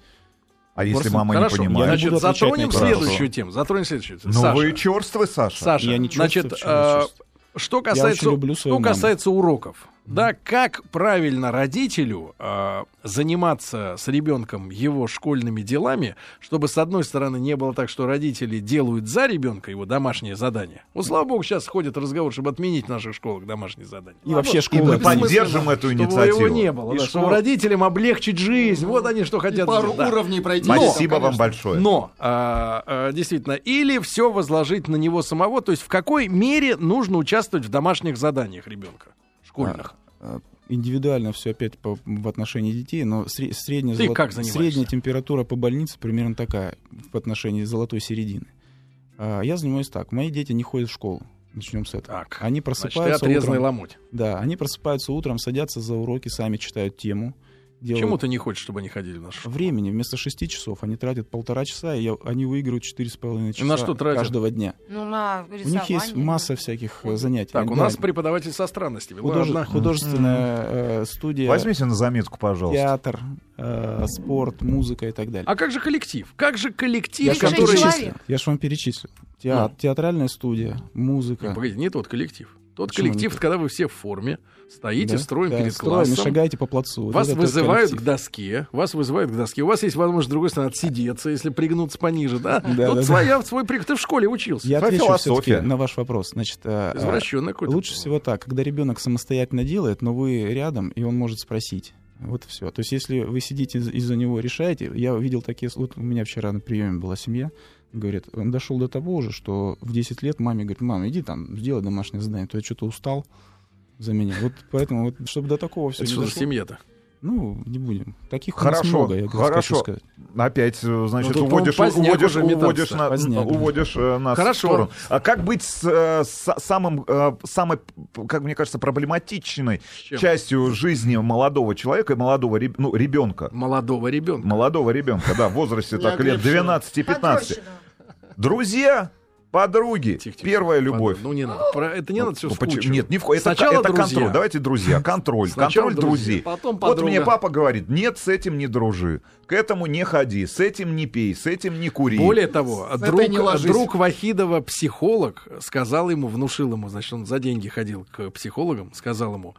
А если Просто- мама Хорошо, не понимает? Я значит, буду затронем следующую вопросы. тему. Затронем следующую тему. Ну Саша, вы черствый, Саша. Саша, Я не значит, чувствую, я э, чувствую. что касается, люблю свою что маму. касается уроков, да, как правильно родителю э, заниматься с ребенком его школьными делами, чтобы с одной стороны не было так, что родители делают за ребенка его домашнее задание. Вот слава богу, сейчас ходит разговор, чтобы отменить в наших школах домашние задания. И вообще И школа... мы это- поддержим эту чтобы инициативу. его не было, И да, что? чтобы родителям облегчить жизнь. Вот они что И хотят пару сделать, да. уровней пройти. Спасибо вам большое. Но, а, а, действительно, или все возложить на него самого, то есть в какой мере нужно участвовать в домашних заданиях ребенка школьных. э, Индивидуально все опять по- в отношении детей, но сре- средняя, Ты золо- как занимаешься? средняя температура по больнице примерно такая в отношении золотой середины. А, Я занимаюсь так. Мои дети не ходят в школу. Начнем с этого. Так, Они Значит, ты просыпаются утром. ломоть. Да, они просыпаются утром, садятся за уроки, сами читают тему. Делают Почему ты не хочешь, чтобы они ходили в нашу школу? Времени вместо шести часов они тратят полтора часа, и я- они выигрывают четыре с половиной часа на что тратят? каждого дня. Ну, на У них есть рисование. масса всяких э, занятий. Так, у Да, нас преподаватель со странностями. художе- Ладно. художественная э, студия, Возьмите на заметку, пожалуйста. театр, э, спорт, музыка и так далее. А как же коллектив? Как же коллектив, я же который- перечислил. Я же вам перечислил. Театр, театральная студия, музыка. Погоди, не тот коллектив. Тот Почему коллектив, когда вы все в форме, стоите, Да, строим да, перед строим классом. шагаете по плацу. Вас тот вызывают коллектив. к доске, вас вызывают к доске. У вас есть возможность, с другой стороны, отсидеться, если пригнуться пониже, да? *laughs* Да, Тут да, своя, свой прик. Ты в школе учился. Я Своя отвечу философия. все-таки на ваш вопрос. Значит, э, Извращенный какой-то. лучше всего так, когда ребенок самостоятельно делает, но вы рядом, и он может спросить. Вот и все. То есть, если вы сидите из- из-за него решаете, я видел такие... Вот у меня вчера на приеме была семья, говорит, он дошел до того же, что в 10 лет маме говорит, мама, иди там, сделай домашнее задание, то я что-то устал за меня. Вот поэтому, вот, чтобы до такого все Это не что за дошло, семья-то? Ну, не будем. Таких у нас Хорошо, много, я хочу хорошо. сказать. Опять, э, значит, Ну, тут, уводишь, поздняк уводишь, уводишь, на- Поздняк, уводишь э, нас Хорошо. в сторону. А как быть с, э, с самым, самой, как мне кажется, проблематичной частью жизни молодого человека и молодого ну, ребенка? Молодого ребенка. Молодого ребенка, да, в возрасте так лет Неокрепшего. 12-15. Подрощенного. Друзья, подруги, Тихо, тихо. первая любовь. Ну, не надо. Про- Это не надо все Ну, почему-. Нет, ни в ко- это, Сначала это друзья. контроль. Давайте друзья, контроль. Сначала контроль друзья, друзей. потом вот подруга. мне папа говорит, нет, с этим не дружи, к этому не ходи, с этим не пей, с этим не кури. Более того, этой друг, друг Вахидова, психолог, сказал ему, внушил ему, значит, он за деньги ходил к психологам, сказал ему,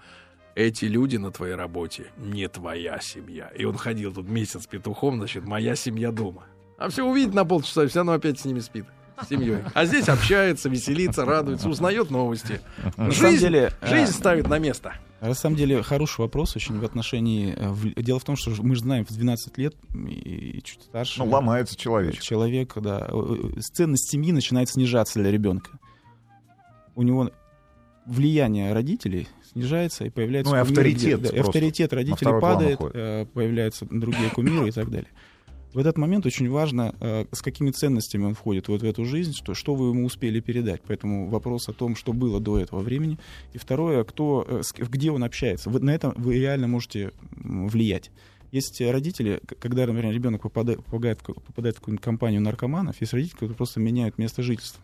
эти люди на твоей работе не твоя семья. И он ходил тут месяц петухом, значит, моя семья дома. А все увидит на полчаса, и все равно опять с ними спит. Семьей. А здесь общается, веселится, радуется, узнает новости. На самом Жизнь, деле, э, жизнь ставит на место. На самом деле хороший вопрос очень в отношении... э, в- Дело в том, что мы же знаем, в 12 лет и и чуть старше... Ну, ломается человечек. Человек, да. э, Ценность семьи начинает снижаться для ребенка. У него влияние родителей снижается и появляется... Ну, и кумиры, авторитет где- да, авторитет родителей падает, уходит. появляются другие кумиры и так далее. В этот момент очень важно, э, с какими ценностями он входит вот в эту жизнь, что, что вы ему успели передать. Поэтому вопрос о том, что было до этого времени. И второе, кто, э, где он общается. Вот на это вы реально можете влиять. Есть родители, когда, например, ребенок попадает, попадает в какую-нибудь компанию наркоманов, есть родители, которые просто меняют место жительства.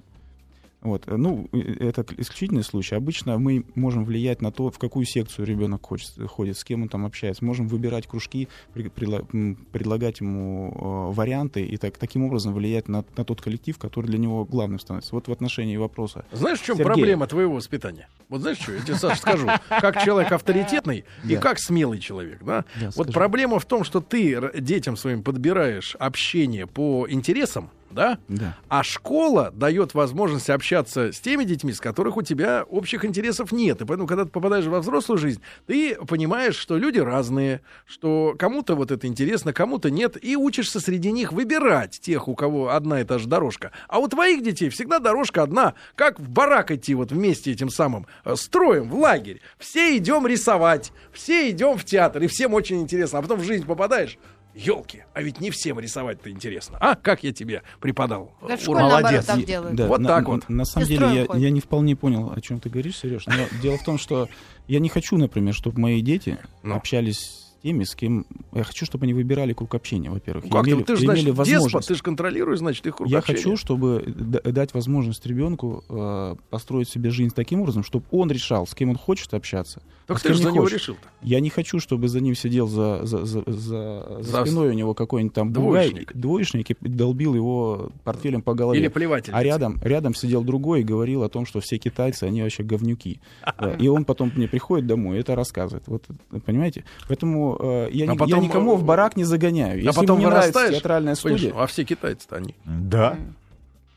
Вот. э, Ну, э, это исключительный случай. Обычно мы можем влиять на то, в какую секцию ребенок хочет, ходит, с кем он там общается. Можем выбирать кружки, при- м, предлагать ему э, варианты и так, таким образом влиять на, на тот коллектив, который для него главным становится. Вот в отношении вопроса. Знаешь, в чем Сергей. проблема твоего воспитания? Вот знаешь что, я тебе, Саша, скажу. Как человек авторитетный и Да. как смелый человек, да? Да, Вот проблема в том, что ты детям своим подбираешь общение по интересам, да? Да. А школа дает возможность общаться с теми детьми, с которых у тебя общих интересов нет. И поэтому, когда ты попадаешь во взрослую жизнь, ты понимаешь, что люди разные, что кому-то вот это интересно, кому-то нет, и учишься среди них выбирать тех, у кого одна и та же дорожка. А у твоих детей всегда дорожка одна. Как в барак идти вот вместе этим самым э, строем в лагерь. Все идем рисовать, все идем в театр, и всем очень интересно. А потом в жизнь попадаешь, Елки, а ведь не всем рисовать-то интересно. А как я тебе преподал? Да в Ура. Молодец. так делают. да, Вот на, так на- вот. На самом Все деле, я, я не вполне понял, о чем ты говоришь, Сереж. Но *laughs* дело в том, что я не хочу, например, чтобы мои дети Ну. общались с теми, с кем... Я хочу, чтобы они выбирали круг общения, во-первых. Ну Как ты, имели, ты же, имели значит, деспот, возможность. ты же контролируешь, значит, их круг Я общения. хочу, чтобы д- дать возможность ребенку э, построить себе жизнь таким образом, чтобы он решал, с кем он хочет общаться. Так а ты же не за него решил-то. Я не хочу, чтобы за ним сидел за, за, за, за- за спиной у него какой-нибудь там бугай, Двоечник. двоечник и долбил его портфелем по голове. Или плеватель. А рядом, рядом сидел другой и говорил о том, что все китайцы, они вообще говнюки. *laughs* И он потом мне приходит домой и это рассказывает. Вот, понимаете? Поэтому э, я, А ни- потом, я никому э, в барак не загоняю. Если потом ему не нравится театральная Понимаешь, студия, а все китайцы-то они. Да.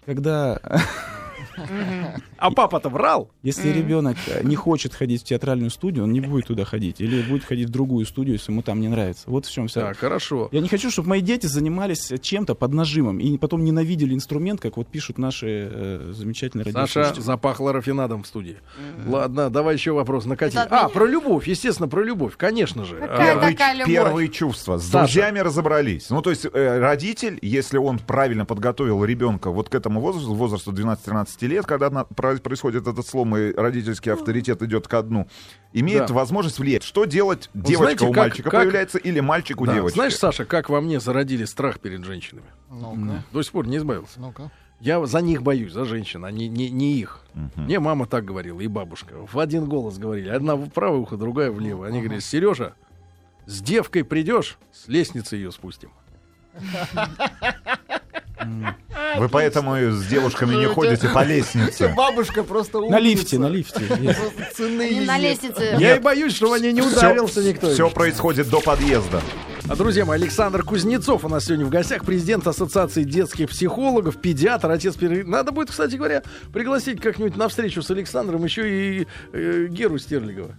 когда... *laughs* А папа-то врал. Если ребенок э, не хочет ходить в театральную студию, он не будет туда ходить. Или будет ходить в другую студию, если ему там не нравится. Вот в чем вся Так, хорошо. Я не хочу, чтобы мои дети занимались чем-то под нажимом и потом ненавидели инструмент, как вот пишут наши э, замечательные Саша радиослушатели. запахло рафинадом в студии. Ладно, давай еще вопрос от А, про любовь, естественно, про любовь, конечно же. Какая А, любовь? первые чувства. С Саша. друзьями разобрались. Ну, то есть э, родитель, если он правильно подготовил ребенка вот к этому возрасту, возрасту 12-13 лет, когда на- про- происходит этот слом, и родительский авторитет идет ко дну, имеет Да. возможность влиять. Что делать? Вот Девочка знаете, у как- мальчика как- появляется или мальчик у да, девочки? Знаешь, Саша, как во мне зародили страх перед женщинами? Ну-ка, До сих пор не избавился. ну-ка. Я за них боюсь, за женщин, а не, не, не их. Мне мама так говорила, и бабушка. В один голос говорили. Одна в правое ухо, другая влево. Они говорили, Сережа, с девкой придешь, с лестницы ее спустим. *laughs* Вы поэтому и с девушками не ходите по *laughs* лестнице. Бабушка просто На лифте, на лифте. *laughs* Не на лестнице. Я и боюсь, чтобы они не ударился никто. Все происходит до подъезда. А, друзья мои, Александр Кузнецов у нас сегодня в гостях, президент Ассоциации детских психологов, педиатр, отец... Надо будет, кстати говоря, пригласить как-нибудь на встречу с Александром еще и э, Геру Стерлигова.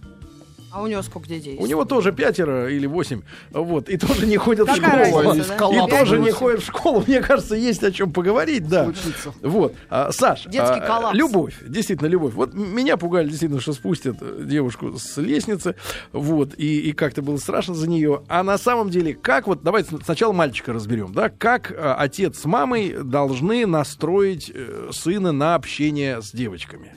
А у него сколько детей? У него тоже пятеро или восемь, вот, и тоже не ходят в школу. разница, да? И тоже не ходят в школу. Мне кажется, есть о чем поговорить, да. Случится. Вот, а, Саш, Детский а, коллапс. любовь, действительно любовь. Вот меня пугали действительно, что спустят э, девушку с лестницы, вот, и, и как-то было страшно за нее. А на самом деле, как вот, давайте сначала мальчика разберем, да, как а, отец с мамой должны настроить э, сына на общение с девочками?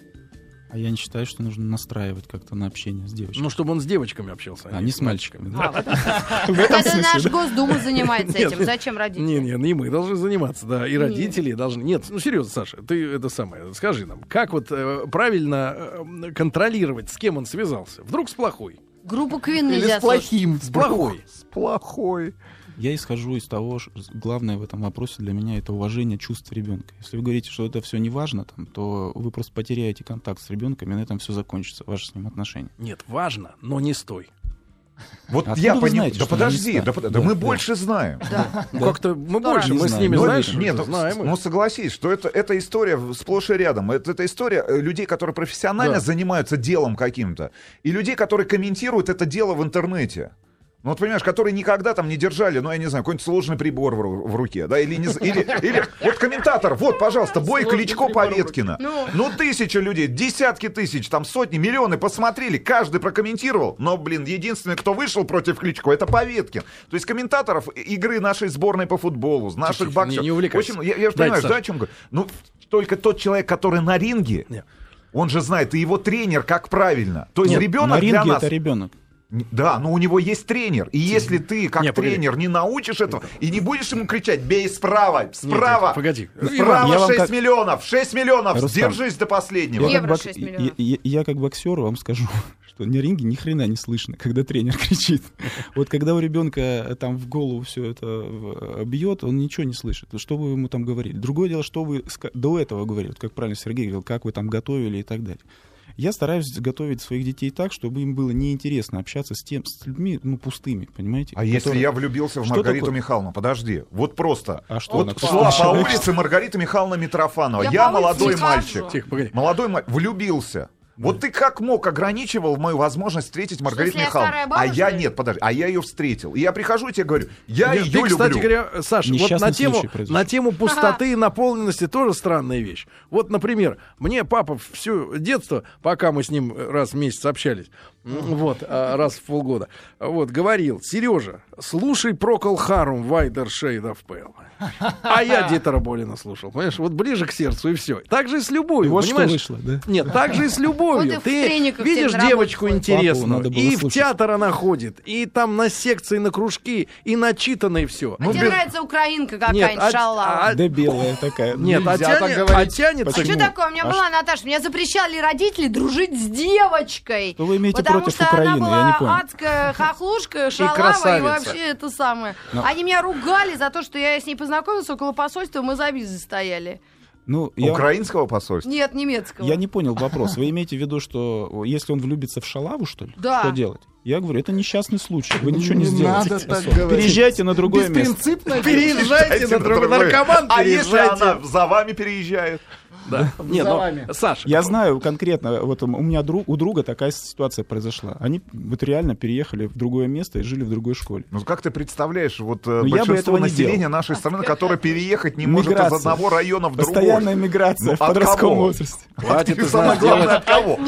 А я не считаю, что нужно настраивать как-то на общение с девочкой. Ну, чтобы он с девочками общался. а не с мальчиками. да. А, *laughs* этом Это наш. Госдума занимается этим. Зачем родители? Не, не, не мы должны заниматься, да, и родители должны. Нет, ну серьезно, Саша, ты это самое, скажи нам, как вот э, правильно э, контролировать, с кем он связался? Вдруг с плохой? Группу Квин Или нельзя с слушать. плохим. С плохой. Плохой. Я исхожу из того, что главное в этом вопросе для меня это уважение чувств ребенка. Если вы говорите, что это все не важно, там, то вы просто потеряете контакт с ребенком, и на этом все закончится, ваши с ним отношения. Нет, важно, но не стой. Вот Откуда я понимаю. Да что подожди, да, да Да, мы да. больше знаем. Да. Ну, Как-то мы Сто больше, мы с ними, Ну, знаешь, Нет, ну, знаем. ну согласись, что это, эта история сплошь и рядом. Это, это история э, людей, которые профессионально Да. занимаются делом каким-то, и людей, которые комментируют это дело в интернете. Ну, вот понимаешь, которые никогда там не держали, ну, я не знаю, какой-нибудь сложный прибор в, в руке, да, или, не или, или вот комментатор, вот, пожалуйста, бой Кличко Поветкина. Ну. Ну, тысяча людей, десятки тысяч, там сотни, миллионы посмотрели, каждый прокомментировал, но, блин, единственный, кто вышел против Кличко, это Поветкин. То есть комментаторов игры нашей сборной по футболу, с наших Тихо, боксеров. не- не увлекайся. Очень, я, я же понимаю, да, о чем говорю? Ну, только тот человек, который на ринге, Не. он же знает, и его тренер, как правильно. То есть Нет, ребенок на ринге для нас... это ребенок. Да, но у него есть тренер. И если ты, как Не, погоди. тренер, не научишь этого и не будешь ему кричать, бей справа, справа, Нет, погоди. справа я вам 6 как- миллионов, 6 миллионов, Рустам, держись до последнего. Евро как 6 бок- миллионов. я, я- я как боксер вам скажу, *laughs* что на ринге ни хрена не слышно, когда тренер *laughs* кричит. Вот когда у ребенка там в голову все это э, бьет, он ничего не слышит. Что вы ему там говорили? Другое дело, что вы до этого говорили, вот как правильно Сергей говорил, как вы там готовили и так далее. Я стараюсь готовить своих детей так, чтобы им было неинтересно общаться с тем, с людьми, ну, пустыми, понимаете? А если которые- я влюбился в Что Маргариту такое? Михайловну? Подожди. Вот просто. А что вот шла по человек? улице Маргарита Михайловна Митрофанова. Я Я, молодой мальчик. Тихо, погоди. Молодой мальчик. Влюбился. Вот ты как мог ограничивал мою возможность встретить Маргариту Михайловну? А я нет, подожди. А я ее встретил. И я прихожу и тебе говорю, я Нет, ее ты, люблю. кстати говоря, Саш, вот на тему, на тему пустоты и наполненности тоже странная вещь. Вот, например, мне папа все детство, пока мы с ним раз в месяц общались, вот, а, раз в полгода, вот, говорил, Сережа, слушай Прокол Харум Вайдер Шейд Pale. А я *laughs* Дитера Болина слушал, понимаешь, вот ближе к сердцу и все. Так же и с любовью, Вот что понимаешь? вышло, да? Нет, так же и с Вот любовью. и в Ты видишь девочку интересную, Папу надо было и в слушать. театр она ходит, и там на секции, на кружки, и начитано, и все. А тебе нравится украинка какая-нибудь, а- шалава? а- Да белая такая. Нет, а, говорить. а тянется А что такое? У меня А была Наташа, меня запрещали родители дружить с девочкой. Что вы имеете против что Украины? она была Я не понял. адская хохлушка, *laughs* шалава и, красавица. вообще это самое. Но- Они меня ругали за то, что я с ней познакомился около посольства, мы за визой стояли. Ну, я, Украинского посольства? Нет, немецкого. я не понял вопрос. Вы имеете в виду, что если он влюбится в шалаву, что ли? Да. Что делать? Я говорю, это несчастный случай. Вы ничего не Не сделаете. надо так говорить. Переезжайте на другое место. Беспринципно. Переезжайте на другой другое. наркоман, А если она за вами переезжает? Да. Не, За ну, вами. Саш, Я знаю конкретно, вот у меня друг, у друга такая ситуация произошла. Они вот реально переехали в другое место и жили в другой школе. Ну как ты представляешь, вот э, я бы большинство населения нашей страны, которое переехать не может из Миграция. одного района в другой. Постоянная миграция Ну, в от подростковом кого? возрасте. *laughs* хватит И из самое нас главное, делать... от кого?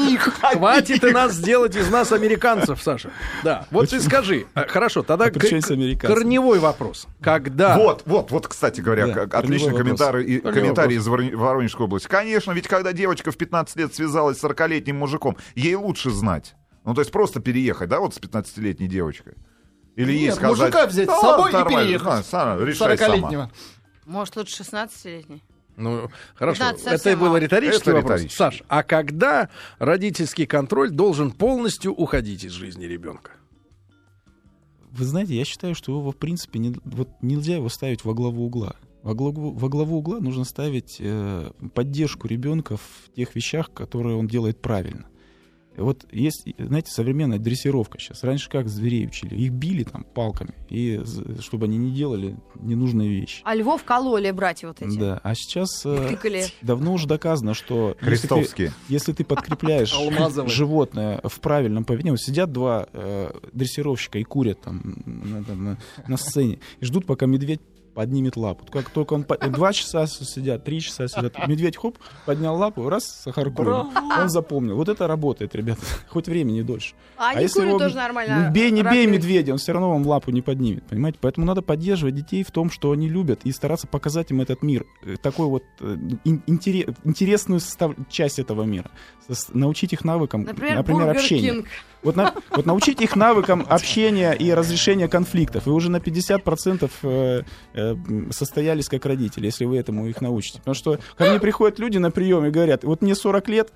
Хватит и нас сделать из нас американцев, Саша. Да. Вот ты скажи. А, Хорошо, тогда А корневой вопрос. Когда? Вот, вот, вот, кстати говоря, отличный комментарий, из Вор- Воронежской области. Конечно, ведь когда девочка в 15 лет связалась с 40-летним мужиком, ей лучше знать. Ну, то есть просто переехать, да, вот с 15-летней девочкой. Или ей Нет, сказать... мужика взять «Да с собой ладно, и переехать. на, Сара, решай сама. 40-летнего. Может, лучше 16-летний? Ну, хорошо. 15 Это был риторический Это вопрос. риторический. Саш, а когда родительский контроль должен полностью уходить из жизни ребенка? Вы знаете, я считаю, что его, в принципе, не- вот нельзя его ставить во главу угла. Во главу, во главу угла нужно ставить э, поддержку ребенка в тех вещах, которые он делает правильно. Вот есть, знаете, современная дрессировка сейчас. Раньше как зверей учили? Их били там палками, и чтобы они не делали ненужные вещи. А львов кололи братья вот эти. Да, а сейчас э, Тыкали. давно уже доказано, что если ты, Христовские. если ты подкрепляешь *laughs* животное в правильном поведении, вот сидят два э, дрессировщика и курят там на, там, на- на сцене и ждут, пока медведь поднимет лапу. Как только он *laughs* два часа сидят, три часа сидят, медведь хоп поднял лапу, раз сахарку, он запомнил. Вот это работает, ребята, *laughs* хоть времени дольше. А они курят его тоже нормально. бей, не бей медведя, он все равно вам лапу не поднимет, понимаете? Поэтому надо поддерживать детей в том, что они любят, и стараться показать им этот мир, э, такой вот э, ин- интере- интересную состав- часть этого мира, научить их навыкам, Например, например, общения. Кинг. Вот, на- вот научить их навыкам общения и разрешения конфликтов. И уже на 50% э, э, состоялись как родители, если вы этому их научите. Потому что ко мне приходят люди на прием и говорят, вот мне 40 лет,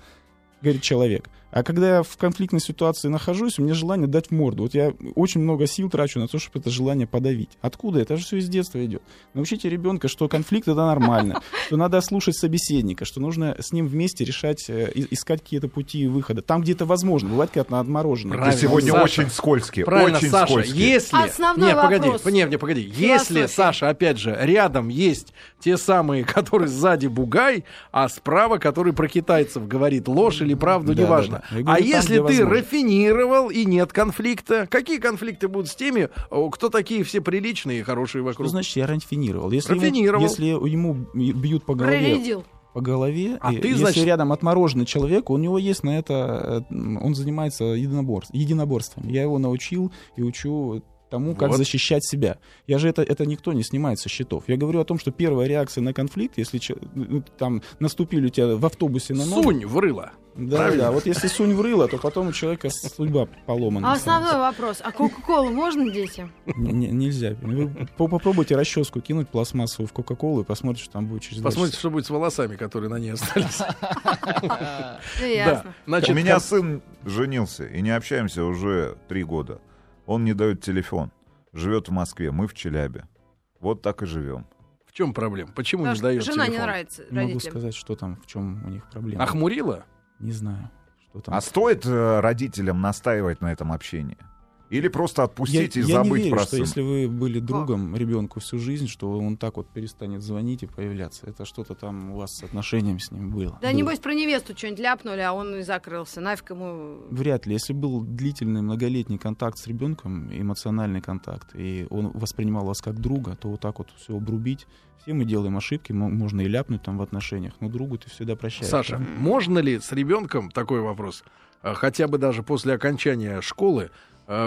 говорит человек, А когда я в конфликтной ситуации нахожусь, у меня желание дать в морду. Вот я очень много сил трачу на то, чтобы это желание подавить. Откуда? Это же все из детства идет. Научите ребенка, что конфликт это нормально, *laughs* что надо слушать собеседника, что нужно с ним вместе решать, э, и- искать какие-то пути выхода. Там, где это возможно. Бывает, когда отморожено. Правильно. Ты сегодня Саша. очень скользкий. Правильно, очень Саша, скользкий. если... Основной не, погоди, вопрос. не, не, погоди. Если. Саша, опять же, рядом есть те самые, которые сзади бугай, а справа, который про китайцев говорит ложь или правду, Да, неважно. да, да. Я А говорю, если ты возможно. рафинировал и нет конфликта, какие конфликты будут с теми, кто такие все приличные и хорошие Что вокруг? значит я рафинировал? Если Рафинировал. Ему, если ему бьют по голове, Проредил. по голове, А и ты, если значит- рядом отмороженный человек, у него есть на это, э, он занимается единоборств, единоборством. Я его научил и учу тому, как Вот. защищать себя. Я же это, это никто не снимает со счетов. Я говорю о том, что первая реакция на конфликт, если ну, там наступили у тебя в автобусе на ногу, Сунь в рыло. да, правильно? да, вот если сунь в рыло, то потом у человека судьба поломана. А основной вопрос. А Кока-Колу можно детям? Н- нельзя. Вы по- попробуйте расческу кинуть пластмассовую в Кока-Колу и посмотрите, что там будет через Посмотрите, что будет с волосами, которые на ней остались. *laughs* Ясно. У меня сын женился, и не общаемся уже три года. Он не дает телефон. Живет в Москве, мы в Челябе. Вот так и живем. в чем проблема? Почему Потому не дает жена не телефон? нравится Не могу родителям. сказать, что там, в чем у них проблема. Охмурила? Не знаю, что там. А стоит э, родителям настаивать на этом общении? Или просто я, отпустить и я не забыть верю, про что сына? если вы были другом ребенку всю жизнь, что он так вот перестанет звонить и появляться. Это что-то там у вас с отношением с ним было. Да Было. небось про невесту что-нибудь ляпнули, а он и закрылся. Нафиг ему... Вряд ли. Если был длительный многолетний контакт с ребенком, эмоциональный контакт, и он воспринимал вас как друга, то вот так вот все обрубить. Все мы делаем ошибки, мо- можно и ляпнуть там в отношениях, но другу ты всегда прощаешь. Саша, можно ли с ребенком, такой вопрос, э, хотя бы даже после окончания школы,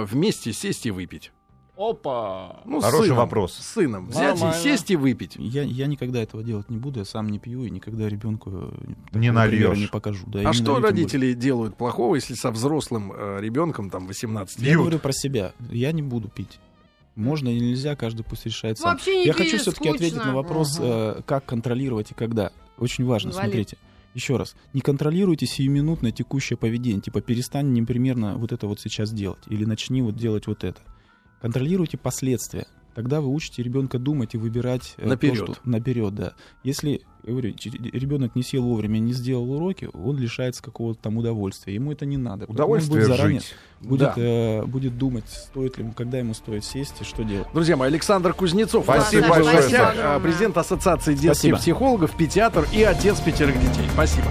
вместе сесть и выпить? Опа! Ну, Хороший сыном, вопрос. С сыном. Взять и Нормально. сесть и выпить. Я, я никогда этого делать не буду, я сам не пью и никогда ребенку э, Не нальешь. не покажу. Да, и а что родители делают плохого, если со взрослым э, ребенком, там, 18 более. лет? Я говорю про себя. Я не буду пить. Можно или нельзя, каждый пусть решает сам. Вообще не Я хочу все-таки ответить на вопрос, э, как контролировать и когда. Очень важно, Инвалид. смотрите. Еще раз, не контролируйте сиюминутное текущее поведение. Типа перестань непримерно вот это вот сейчас делать. Или начни вот делать вот это. Контролируйте последствия. Тогда вы учите ребенка думать и выбирать э, то, Наперед. что- наперед, да. Если я говорю, ребенок не сел вовремя, не сделал уроки, он лишается какого-то там удовольствия. Ему это не надо. Удовольствие будет заранее жить. будет, Да. э, будет думать, стоит ли ему, когда ему стоит сесть и что делать. Друзья мои, Александр Кузнецов. Спасибо большое, гостях, э, президент Ассоциации детских Спасибо. психологов, педиатр и отец пятерых детей. Спасибо.